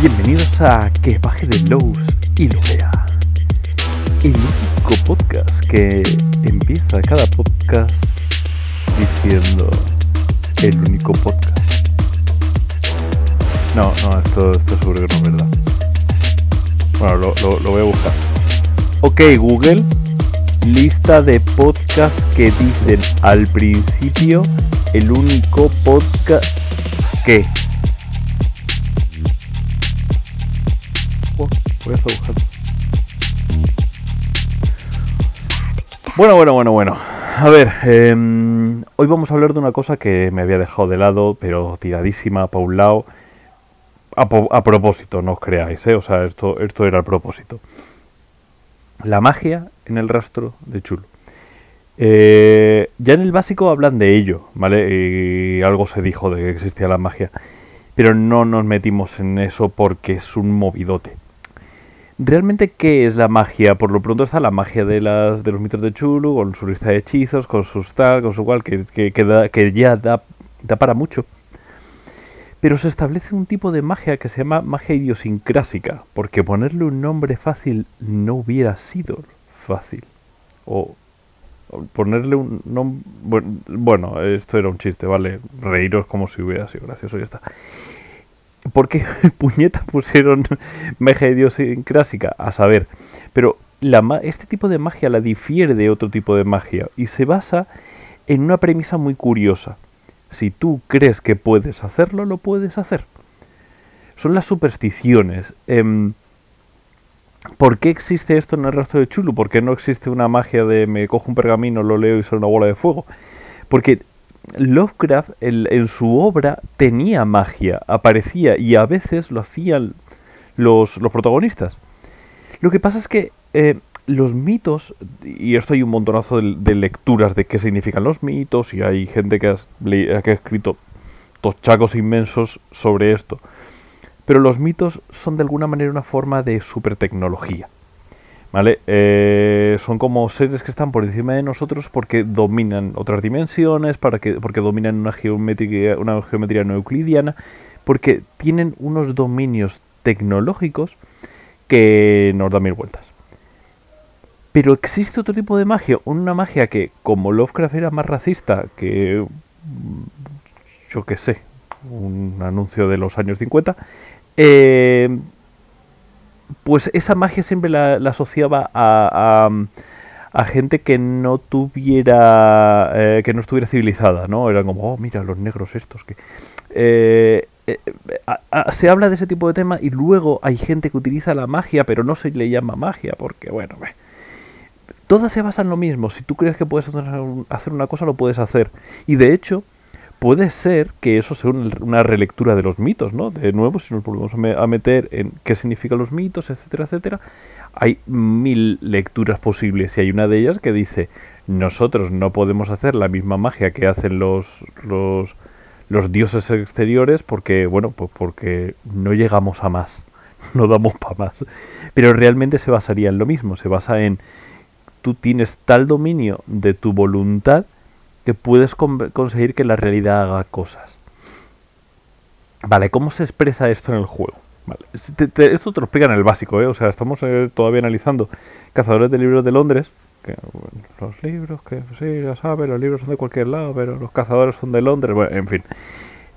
Bienvenidos a Que baje de Lowe's y lo vea. El único podcast que empieza cada podcast diciendo el único podcast. No, no, esto, esto seguro que no es verdad. Bueno, lo, lo- lo voy a buscar. Ok, Google, lista de podcasts que dicen al principio el único podcast que. Bueno, bueno, bueno, bueno. A ver, em, hoy vamos a hablar de una cosa que me había dejado de lado, pero tiradísima para un lado. A, propósito, no os creáis, ¿eh? O sea, esto, esto era a propósito. La magia en el rastro de Chulo. Eh, ya en el básico hablan de ello, ¿vale? Y algo se dijo de que existía la magia. Pero no nos metimos en eso porque es un movidote. ¿Realmente qué es la magia? Por lo pronto está la magia de las de los mitos de Chulu, con su lista de hechizos, con sus tal, con su cual, que, que, da- que ya da, da para mucho. Pero se establece un tipo de magia que se llama magia idiosincrásica, porque ponerle un nombre fácil no hubiera sido fácil. O, o ponerle un nombre... Bueno, esto era un chiste, ¿vale? Reíros como si hubiera sido gracioso y ya está. ¿Por qué puñeta pusieron magia idiosincrásica? A saber. Pero este tipo de magia la difiere de otro tipo de magia y se basa en una premisa muy curiosa. Si tú crees que puedes hacerlo, lo puedes hacer. Son las supersticiones. Em, ¿Por qué existe esto en el rastro de Chulu? ¿Por qué no existe una magia de me cojo un pergamino, lo leo y sale una bola de fuego? Porque Lovecraft el- en su obra tenía magia, aparecía y a veces lo hacían los, los protagonistas. Lo que pasa es que eh, los mitos, y esto hay un montonazo de, de lecturas de qué significan los mitos, y hay gente que, que ha escrito tochacos inmensos sobre esto. Pero los mitos son de alguna manera una forma de supertecnología. ¿Vale? Eh, son como seres que están por encima de nosotros porque dominan otras dimensiones, para que, porque dominan una geometría, una geometría no euclidiana, porque tienen unos dominios tecnológicos que nos dan mil vueltas. Pero existe otro tipo de magia, una magia que, como Lovecraft era más racista que, yo qué sé, un anuncio de los años 50, eh, pues esa magia siempre la, asociaba a, a- a gente que no tuviera, eh, que no estuviera civilizada, ¿no? Eran como, oh, mira, los negros estos que... Eh, eh, se habla de ese tipo de tema y luego hay gente que utiliza la magia, pero no se le llama magia, porque, bueno, todas se basan en lo mismo. Si tú crees que puedes hacer una cosa, lo puedes hacer. Y de hecho, puede ser que eso sea un- una relectura de los mitos, ¿no? De nuevo, si nos volvemos a, me- a meter en qué significan los mitos, etcétera, etcétera, hay mil lecturas posibles y hay una de ellas que dice, nosotros no podemos hacer la misma magia que hacen los, los, los dioses exteriores porque, bueno, pues porque no llegamos a más, no damos para más. Pero realmente se basaría en lo mismo, se basa en tú tienes tal dominio de tu voluntad que puedes con- conseguir que la realidad haga cosas. Vale, ¿cómo se expresa esto en el juego? Vale, te- esto te lo explican en el básico, ¿eh? O sea, estamos eh, todavía analizando Cazadores de Libros de Londres. Los libros, que sí, ya sabes, los libros son de cualquier lado, pero los cazadores son de Londres, bueno, en fin.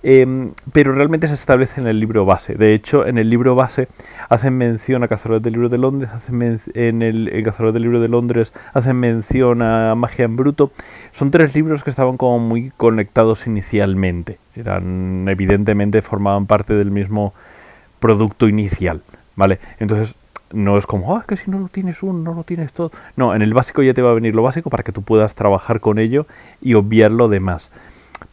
Em, pero realmente se establece en el libro base. De hecho, en el libro base hacen mención a Cazadores del Libro de Londres, hacen en el Cazadores del Libro de Londres hacen mención a Magia en Bruto. Son tres libros que estaban como muy conectados inicialmente. Eran, evidentemente, formaban parte del mismo producto inicial, ¿vale? Entonces, no es como, ah, que si no lo tienes uno, no lo tienes todo. No, en el básico ya te va a venir lo básico para que tú puedas trabajar con ello y obviar lo demás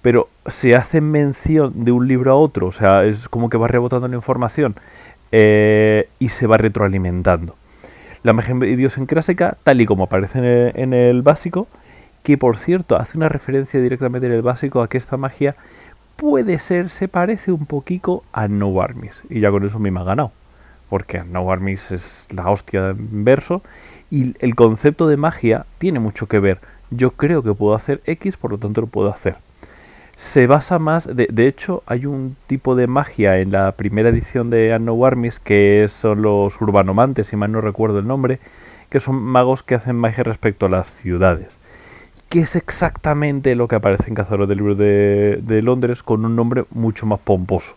pero se hace mención de un libro a otro, o sea, es como que va rebotando la información eh, y se va retroalimentando. La magia idiosincrásica, tal y como aparece en el básico, que por cierto hace una referencia directamente en el básico a que esta magia puede ser, se parece un poquito a No Armies, y ya con eso me ha ganado, porque No Armies es la hostia en verso, y el concepto de magia tiene mucho que ver. Yo creo que puedo hacer X, por lo tanto lo puedo hacer se basa más, de, hecho hay un tipo de magia en la primera edición de Anno Armies que son los urbanomantes, si mal no recuerdo el nombre, que son magos que hacen magia respecto a las ciudades. Que es exactamente lo que aparece en Cazadores del Libro de, de Londres con un nombre mucho más pomposo.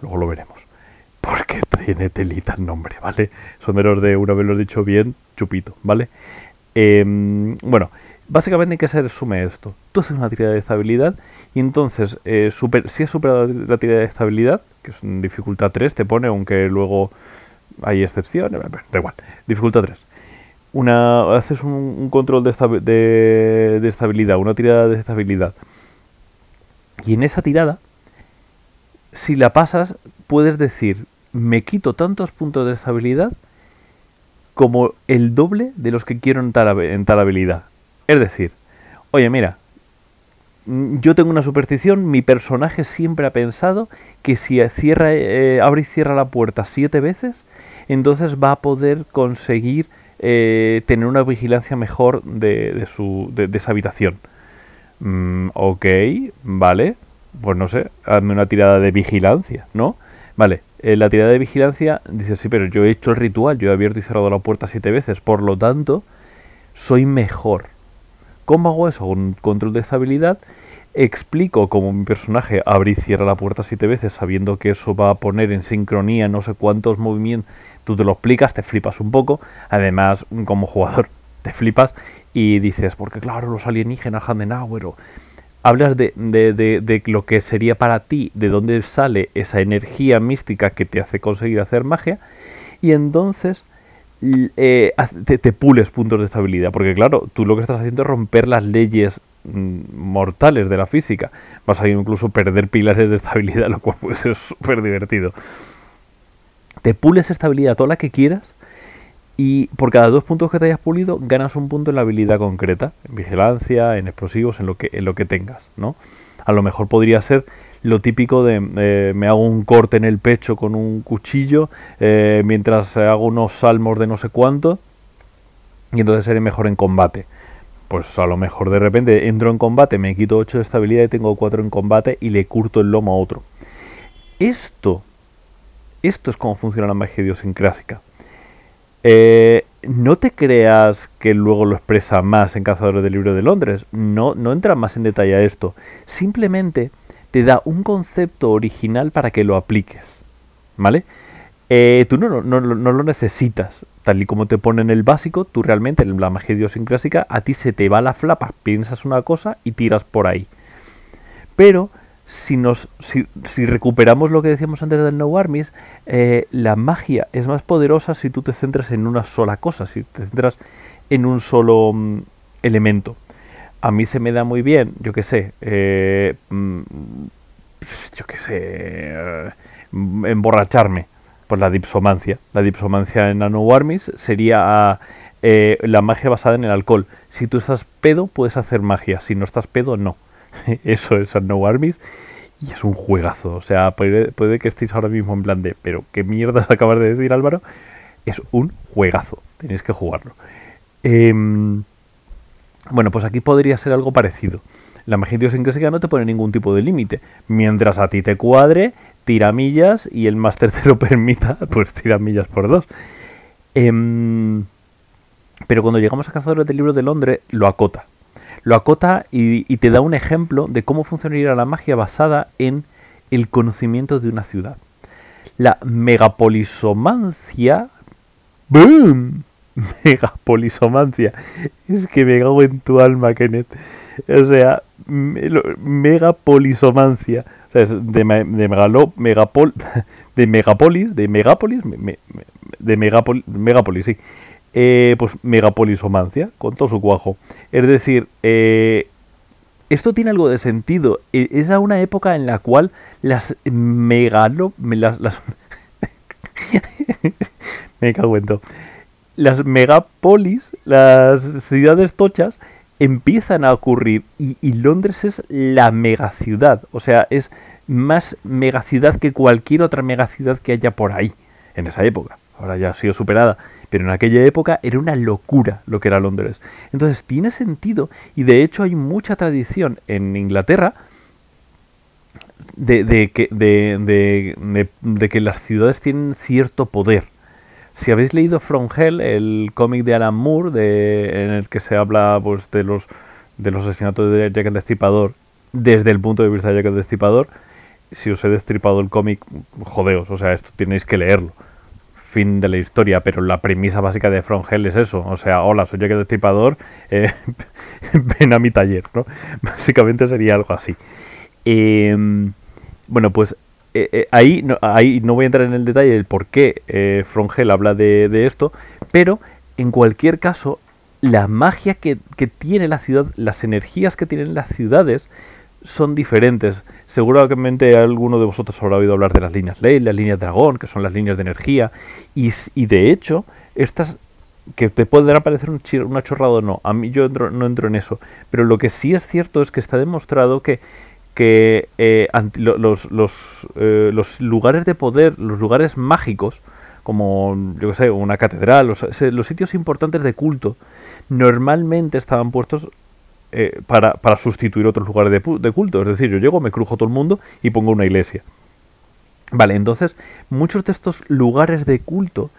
Luego lo veremos. Porque tiene telita el nombre, ¿vale? Son de los de, una vez lo dicho bien, chupito, ¿vale? Em, bueno, básicamente en qué se resume esto. Tú haces una tirada de estabilidad y entonces, eh, si has superado la tirada de estabilidad, que es en dificultad 3, te pone, aunque luego hay excepciones, da igual, dificultad 3. Una, haces un, control de, de, estabilidad, una tirada de estabilidad. Y en esa tirada, si la pasas, puedes decir, me quito tantos puntos de estabilidad como el doble de los que quiero en tal habilidad. Es decir, oye, mira, Mm, yo tengo una superstición, mi personaje siempre ha pensado que si cierra, eh, abre y cierra la puerta siete veces, entonces va a poder conseguir eh, tener una vigilancia mejor de, su, de, esa habitación. Mm, ok, vale, pues no sé, hazme una tirada de vigilancia, ¿no? Vale, eh, la tirada de vigilancia dice, sí, pero yo he hecho el ritual, yo he abierto y cerrado la puerta siete veces, por lo tanto, soy mejor. ¿Cómo hago eso? Con control de estabilidad explico cómo mi personaje abre y cierra la puerta siete veces sabiendo que eso va a poner en sincronía no sé cuántos movimientos. Tú te lo explicas, te flipas un poco. Además, como jugador, te flipas y dices, porque claro, los alienígenas, Handenauer, hablas de, de, de, lo que sería para ti, de dónde sale esa energía mística que te hace conseguir hacer magia, y entonces eh, te, te, pules puntos de estabilidad, porque claro, tú lo que estás haciendo es romper las leyes Mm, mortales de la física. Vas a incluso perder pilares de estabilidad, lo cual puede ser súper divertido. Te pules estabilidad toda la que quieras y por cada dos puntos que te hayas pulido ganas un punto en la habilidad concreta, en vigilancia, en explosivos, en lo que, en lo que tengas, ¿no? A lo mejor podría ser lo típico de eh, me hago un corte en el pecho con un cuchillo eh, mientras hago unos salmos de no sé cuánto y entonces seré mejor en combate pues a lo mejor de repente entro en combate, me quito 8 de estabilidad y tengo 4 en combate y le curto el lomo a otro. Esto, esto es como funciona la magia idiosincrásica. Eh, no te creas que luego lo expresa más en Cazadores del Libro de Londres. No, no entra más en detalle a esto. Simplemente te da un concepto original para que lo apliques. ¿Vale? Eh, tú no, no, lo necesitas. Tal y como te ponen el básico, tú realmente en la magia idiosincrásica a ti se te va la flapa, piensas una cosa y tiras por ahí. Pero si, nos, si, recuperamos lo que decíamos antes del No Armies, eh, la magia es más poderosa si tú te centras en una sola cosa, si te centras en un solo mm, elemento. A mí se me da muy bien, yo qué sé, eh, mm, yo qué sé, emborracharme pues la dipsomancia. La dipsomancia en Nanowarmis sería eh, la magia basada en el alcohol. Si tú estás pedo, puedes hacer magia. Si no estás pedo, no. Eso es Nanowarmis y es un juegazo. O sea, puede, que estéis ahora mismo en plan de, pero qué mierdas acabas de decir, Álvaro. Es un juegazo. Tenéis que jugarlo. Em, bueno, pues aquí podría ser algo parecido. La magia idiosincrásica no te pone ningún tipo de límite. Mientras a ti te cuadre, tiramillas y el máster te lo permita, pues tiramillas por dos. Em, pero cuando llegamos a Cazadores del Libro de Londres, lo acota. Lo acota y, te da un ejemplo de cómo funcionaría la magia basada en el conocimiento de una ciudad. La megapolisomancia. ¡Boom! Megapolisomancia. Es que me cago en tu alma, Kenneth. O sea, megapolisomancia de, megalo, megapol, de megapolis, de megapolis, de megapol, megapolis, sí. Eh, pues megapolisomancia, con todo su cuajo. Es decir, eh, esto tiene algo de sentido. E, es una época en la cual las megalo... Las, las me cago en todo. Las megapolis, las ciudades tochas, empiezan a ocurrir y, Londres es la megaciudad, o sea, es más megaciudad que cualquier otra megaciudad que haya por ahí en esa época. Ahora ya ha sido superada, pero en aquella época era una locura lo que era Londres. Entonces tiene sentido y de hecho hay mucha tradición en Inglaterra de, que, de, que las ciudades tienen cierto poder. Si habéis leído From Hell, el cómic de Alan Moore, de, en el que se habla pues, de, los, de los asesinatos de Jack el Destripador, desde el punto de vista de Jack el Destripador, si os he destripado el cómic, jodeos, o sea, esto tenéis que leerlo. Fin de la historia, pero la premisa básica de From es eso. O sea, hola, soy Jack el Destripador, eh, ven a mi taller, ¿no? Básicamente sería algo así. Eh, bueno, pues eh, eh, ahí, no, ahí no voy a entrar en el detalle del por qué eh, Frongel habla de, esto, pero en cualquier caso, la magia que, tiene la ciudad, las energías que tienen las ciudades son diferentes. Seguramente alguno de vosotros habrá oído hablar de las líneas Ley, las líneas Dragón, que son las líneas de energía, y, de hecho, estas que te pueden parecer una chorrada o no, a mí yo no entro en eso, pero lo que sí es cierto es que está demostrado que que eh, los, los, eh, los, lugares de poder, los lugares mágicos, como yo que sé, una catedral, los, sitios importantes de culto, normalmente estaban puestos eh, para, para, sustituir otros lugares de, culto. Es decir, yo llego, me crujo todo el mundo y pongo una iglesia. Vale, entonces muchos de estos lugares de culto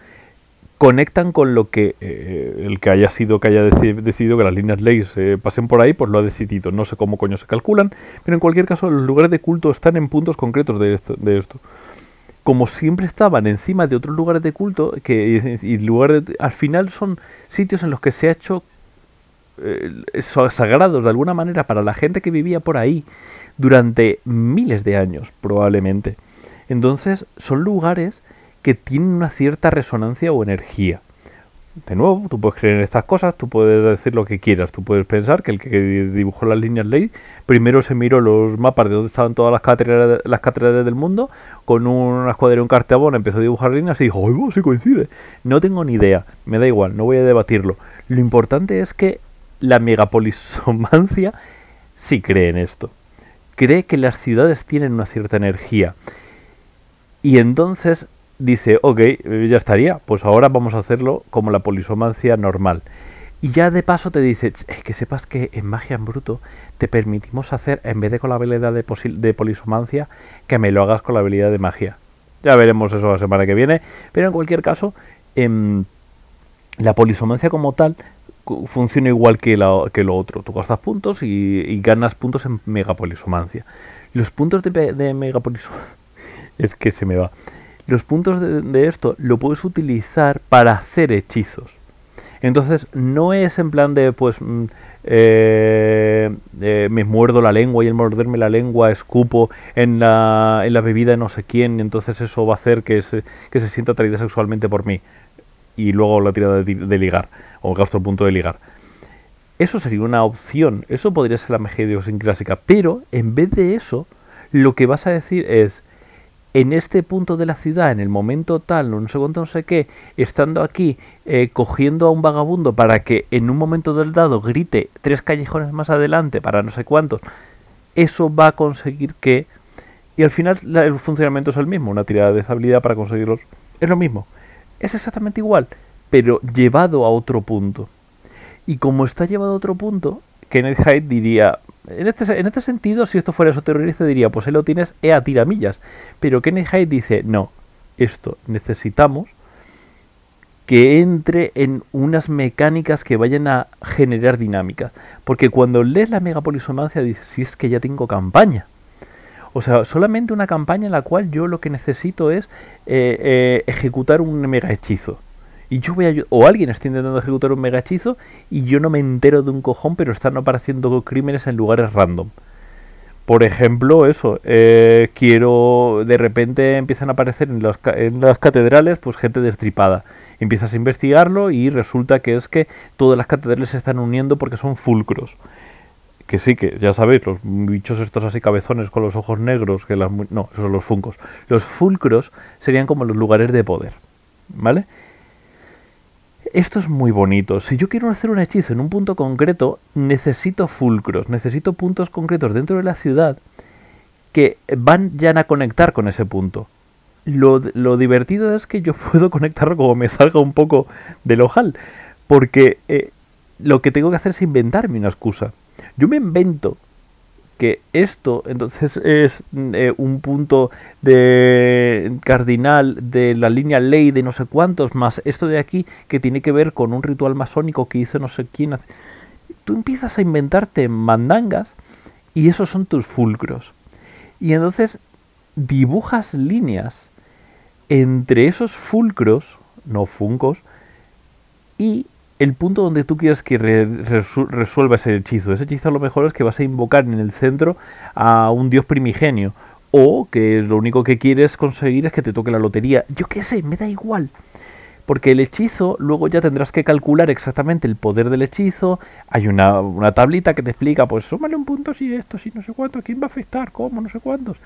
conectan con lo que eh, el que haya sido que haya decidido que las líneas leyes eh, pasen por ahí, pues lo ha decidido. No sé cómo coño se calculan, pero en cualquier caso los lugares de culto están en puntos concretos de esto. De esto. Como siempre estaban encima de otros lugares de culto, que y, lugares al final son sitios en los que se ha hecho eh, sagrados de alguna manera para la gente que vivía por ahí durante miles de años, probablemente. Entonces son lugares que tienen una cierta resonancia o energía. De nuevo, tú puedes creer en estas cosas, tú puedes decir lo que quieras, tú puedes pensar que el que dibujó las líneas ley primero se miró los mapas de donde estaban todas las catedrales, las catedrales del mundo, con una escuadra un cartabón empezó a dibujar líneas y dijo, ¡ay, sí coincide! No tengo ni idea, me da igual, no voy a debatirlo. Lo importante es que la megapolisomancia sí cree en esto. Cree que las ciudades tienen una cierta energía. Y entonces dice, ok, eh, ya estaría, pues ahora vamos a hacerlo como la polisomancia normal. Y ya de paso te dice, que sepas que en magia en bruto te permitimos hacer, en vez de con la habilidad de, polisomancia, que me lo hagas con la habilidad de magia. Ya veremos eso la semana que viene, pero en cualquier caso, em, la polisomancia como tal funciona igual que, que lo otro. Tú gastas puntos y, ganas puntos en megapolisomancia. Los puntos de, de es que se me va los puntos de, esto lo puedes utilizar para hacer hechizos. Entonces no es en plan de pues mm, eh, eh, me muerdo la lengua y el morderme la lengua escupo en la, en la bebida de no sé quién entonces eso va a hacer que se, que se sienta atraída sexualmente por mí y luego la tirada de, ligar o gasto el punto de ligar. Eso sería una opción, eso podría ser la magia clásica pero en vez de eso lo que vas a decir es en este punto de la ciudad, en el momento tal, no sé cuánto, no sé qué, estando aquí, eh, cogiendo a un vagabundo para que en un momento del dado grite tres callejones más adelante para no sé cuántos, eso va a conseguir que... Y al final el funcionamiento es el mismo, una tirada de estabilidad para conseguirlos. Es lo mismo. Es exactamente igual, pero llevado a otro punto. Y como está llevado a otro punto, Kenneth Hyde diría, en este, en este sentido, si esto fuera eso terrorista, diría, pues él lo tienes e a tiramillas. Pero Kenneth Hyde dice, no, esto necesitamos que entre en unas mecánicas que vayan a generar dinámicas. Porque cuando lees la megapolisomancia dices, si es que ya tengo campaña. O sea, solamente una campaña en la cual yo lo que necesito es eh, eh, ejecutar un mega hechizo y yo voy a o alguien está intentando ejecutar un mega hechizo y yo no me entero de un cojón, pero están apareciendo crímenes en lugares random. Por ejemplo, eso, eh, quiero, de repente empiezan a aparecer en, en las catedrales, pues gente destripada. Empiezas a investigarlo y resulta que es que todas las catedrales se están uniendo porque son fulcros. Que sí, que ya sabéis, los bichos estos así cabezones con los ojos negros, que las... No, esos son los funcos. Los fulcros serían como los lugares de poder, ¿vale? esto es muy bonito. Si yo quiero hacer un hechizo en un punto concreto, necesito fulcros, necesito puntos concretos dentro de la ciudad que van ya a conectar con ese punto. Lo, divertido es que yo puedo conectarlo como me salga un poco del ojal, porque eh, lo que tengo que hacer es inventarme una excusa. Yo me invento que esto entonces es eh, un punto de cardinal de la línea ley de no sé cuántos, más esto de aquí que tiene que ver con un ritual masónico que hizo no sé quién. Tú empiezas a inventarte mandangas y esos son tus fulcros. Y entonces dibujas líneas entre esos fulcros, no funcos, y el punto donde tú quieres que resuelva ese hechizo. Ese hechizo lo mejor es que vas a invocar en el centro a un dios primigenio. O que lo único que quieres conseguir es que te toque la lotería. Yo qué sé, me da igual. Porque el hechizo, luego ya tendrás que calcular exactamente el poder del hechizo. Hay una, una tablita que te explica, pues súmale un punto si esto, si no sé cuánto, quién va a afectar, cómo, no sé cuántos.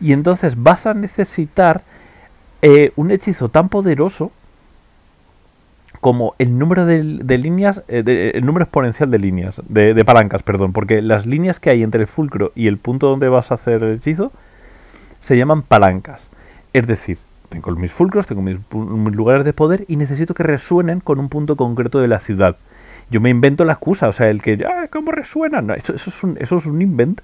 Y entonces vas a necesitar eh, un hechizo tan poderoso como el número de, líneas, eh, el número exponencial de líneas, de, palancas, perdón, porque las líneas que hay entre el fulcro y el punto donde vas a hacer el hechizo se llaman palancas. Es decir, tengo mis fulcros, tengo mis, lugares de poder y necesito que resuenen con un punto concreto de la ciudad. Yo me invento la excusa, o sea, el que, ah, ¿cómo resuenan? eso, es un, eso es un invent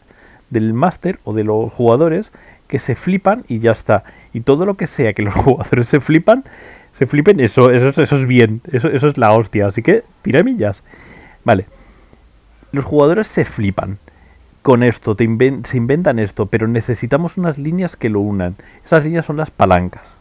del máster o de los jugadores que se flipan y ya está. Y todo lo que sea que los jugadores se flipan, se flipen, eso, eso, eso es bien, eso, eso es la hostia, así que tiramillas. Vale, los jugadores se flipan con esto, te se inventan esto, pero necesitamos unas líneas que lo unan. Esas líneas son las palancas.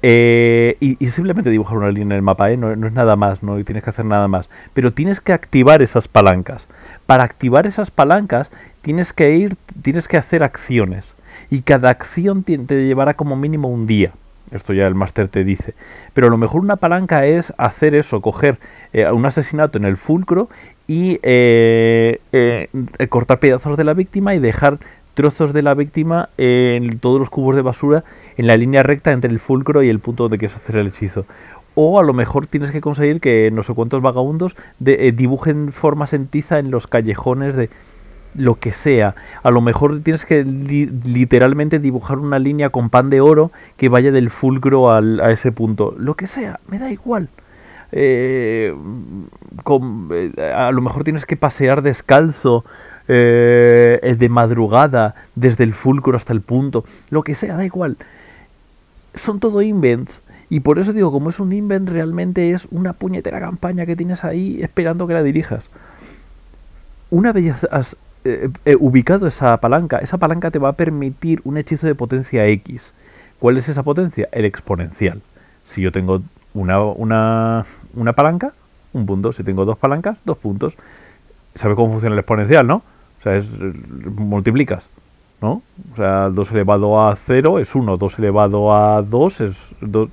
Eh, y, simplemente dibujar una línea en el mapa, ¿eh? no, no, es nada más, no tienes que hacer nada más. Pero tienes que activar esas palancas. Para activar esas palancas tienes que ir, tienes que hacer acciones. Y cada acción te llevará como mínimo un día. Esto ya el máster te dice. Pero a lo mejor una palanca es hacer eso, coger eh, un asesinato en el fulcro y eh, eh, cortar pedazos de la víctima y dejar trozos de la víctima en todos los cubos de basura en la línea recta entre el fulcro y el punto donde quieres hacer el hechizo. O a lo mejor tienes que conseguir que no sé cuántos vagabundos dibujen formas en tiza en los callejones de, lo que sea. A lo mejor tienes que literalmente dibujar una línea con pan de oro que vaya del fulcro al, a ese punto. Lo que sea, me da igual. Eh, eh, a lo mejor tienes que pasear descalzo eh, de madrugada desde el fulcro hasta el punto. Lo que sea, da igual. Son todo invents. Y por eso digo, como es un invent, realmente es una puñetera campaña que tienes ahí esperando que la dirijas. Una vez has eh, eh, ubicado esa palanca, esa palanca te va a permitir un hechizo de potencia X. ¿Cuál es esa potencia? El exponencial. Si yo tengo una, una, una palanca, un punto. Si tengo dos palancas, dos puntos. ¿Sabes cómo funciona el exponencial, no? O sea, es, multiplicas, ¿no? O sea, 2 elevado a 0 es 1, 2 elevado a 2 es 2,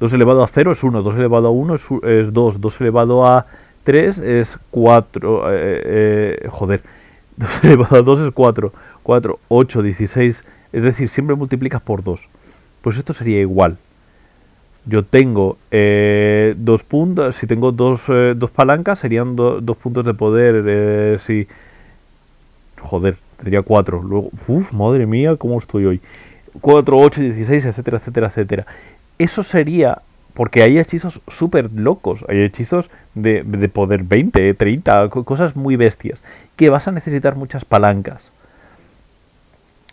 2 elevado a 0 es 1, 2 elevado a 1 es 2, 2 elevado a 3 es 4. Eh, eh, joder. 2 elevado a 2 es 4. 4, 8, 16. Es decir, siempre multiplicas por 2. Pues esto sería igual. Yo tengo eh, dos puntos. Si tengo dos, eh, dos palancas, serían do, dos puntos de poder. Eh, si. Joder, tendría 4. Luego. Uf, madre mía, ¿cómo estoy hoy? 4, 8, 16, etcétera, etcétera, etcétera. Eso sería porque hay hechizos súper locos, hay hechizos de, de, poder 20, 30, cosas muy bestias, que vas a necesitar muchas palancas.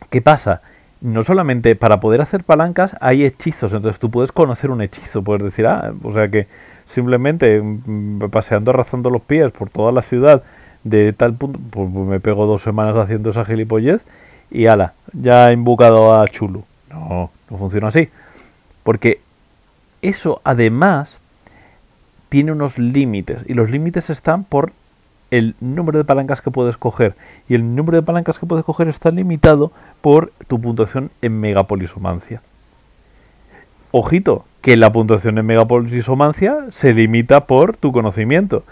¿Qué pasa? No solamente para poder hacer palancas hay hechizos, entonces tú puedes conocer un hechizo, puedes decir, ah, o sea que simplemente mm, paseando, arrastrando los pies por toda la ciudad de tal punto, pues me pego dos semanas haciendo esa gilipollez y ala, ya he invocado a Chulu. No, no funciona así. Porque eso además tiene unos límites y los límites están por el número de palancas que puedes coger y el número de palancas que puedes coger está limitado por tu puntuación en megapolisomancia. Ojito, que la puntuación en megapolisomancia se limita por tu conocimiento.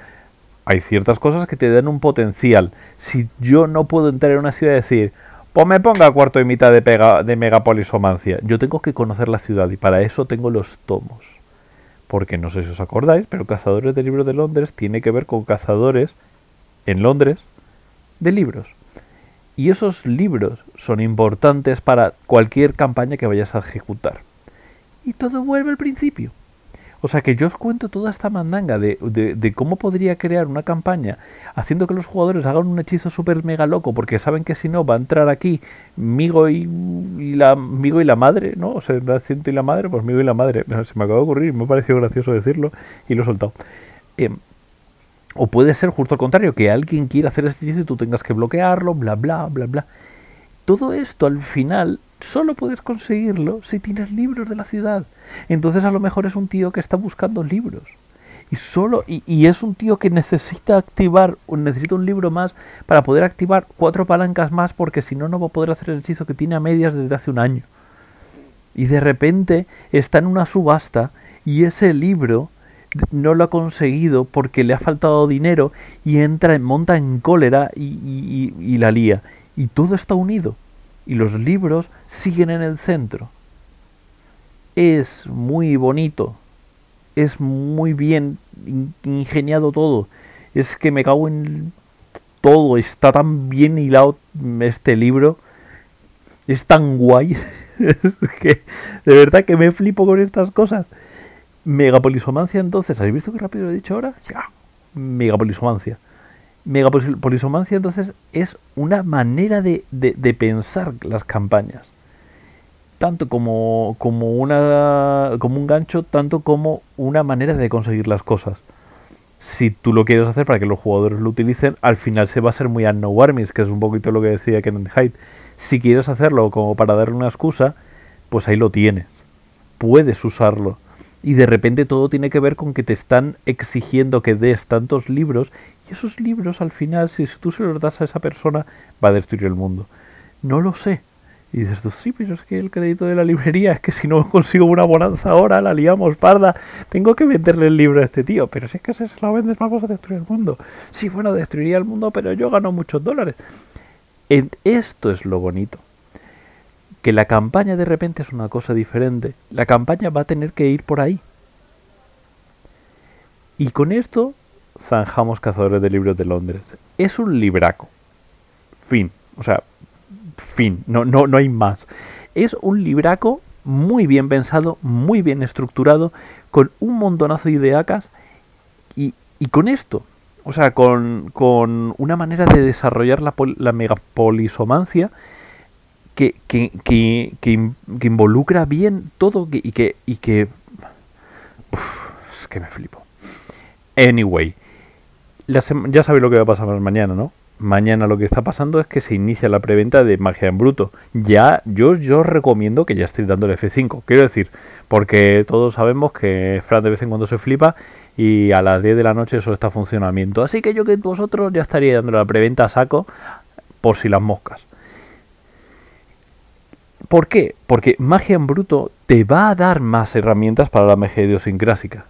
Hay ciertas cosas que te dan un potencial. Si yo no puedo entrar en una ciudad y decir, pues me ponga cuarto y mitad de, pega, de megapolisomancia. Yo tengo que conocer la ciudad y para eso tengo los tomos. Porque no sé si os acordáis, pero Cazadores de Libros de Londres tiene que ver con cazadores en Londres de libros. Y esos libros son importantes para cualquier campaña que vayas a ejecutar. Y todo vuelve al principio. O sea que yo os cuento toda esta mandanga de, de, cómo podría crear una campaña haciendo que los jugadores hagan un hechizo súper mega loco porque saben que si no va a entrar aquí Migo y, la Migo y la madre, ¿no? O sea, Ciento y la madre, pues Migo y la madre. Se me acaba de ocurrir, me ha parecido gracioso decirlo y lo he soltado. Em, o puede ser justo al contrario, que alguien quiera hacer ese hechizo y tú tengas que bloquearlo, bla, bla, bla, bla. Todo esto al final solo puedes conseguirlo si tienes libros de la ciudad. Entonces a lo mejor es un tío que está buscando libros. Y solo y, es un tío que necesita activar necesita un libro más para poder activar cuatro palancas más porque si no no va a poder hacer el hechizo que tiene a medias desde hace un año. Y de repente está en una subasta y ese libro no lo ha conseguido porque le ha faltado dinero y entra en monta en cólera y, y la lía. Y todo está unido y los libros siguen en el centro. Es muy bonito, es muy bien ingeniado todo. Es que me cago en todo, está tan bien hilado este libro, es tan guay. es que de verdad que me flipo con estas cosas. Megapolisomancia entonces, ¿habéis visto qué rápido lo he dicho ahora? Megapolisomancia. Megapolisomancia entonces es una manera de, pensar las campañas. Tanto como, como, una, como un gancho, tanto como una manera de conseguir las cosas. Si tú lo quieres hacer para que los jugadores lo utilicen, al final se va a ser muy no armies, que es un poquito lo que decía Kenneth Hyde. Si quieres hacerlo como para darle una excusa, pues ahí lo tienes. Puedes usarlo y de repente todo tiene que ver con que te están exigiendo que des tantos libros y esos libros al final si tú se los das a esa persona va a destruir el mundo. No lo sé. Y dices tú, sí, pero es que el crédito de la librería es que si no consigo una bonanza ahora, la liamos parda, tengo que venderle el libro a este tío. Pero si es que si se lo vendes vas a destruir el mundo. Sí, bueno, destruiría el mundo, pero yo gano muchos dólares. esto es lo bonito que la campaña de repente es una cosa diferente. La campaña va a tener que ir por ahí. Y con esto zanjamos Cazadores de Libros de Londres. Es un libraco. Fin. O sea, fin. No, no, no hay más. Es un libraco muy bien pensado, muy bien estructurado, con un montonazo de ideacas y, y con esto. O sea, con, con, una manera de desarrollar la, la megapolisomancia que, que, que, que, involucra bien todo y que... Y que es que me flipo. Anyway, ya sabéis lo que va a pasar mañana, ¿no? Mañana lo que está pasando es que se inicia la preventa de Magia en Bruto. Ya, yo, yo recomiendo que ya estéis dando el F5. Quiero decir, porque todos sabemos que Fran de vez en cuando se flipa y a las 10 de la noche eso está en funcionamiento. Así que yo que vosotros ya estaría dando la preventa a saco por si las moscas. ¿Por qué? Porque magia en bruto te va a dar más herramientas para la magia idiosincrásica.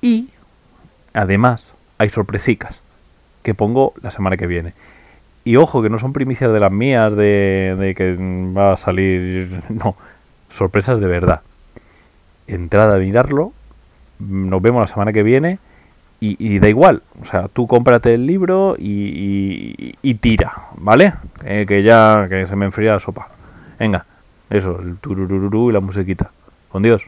Y, además, hay sorpresicas que pongo la semana que viene. Y ojo, que no son primicias de las mías, de, que va a salir... No, sorpresas de verdad. Entrada a mirarlo, nos vemos la semana que viene y, da igual. O sea, tú cómprate el libro y, tira, ¿vale? Eh, que ya que se me enfría la sopa. Venga. Eso, el turururú y la musiquita. Con Dios.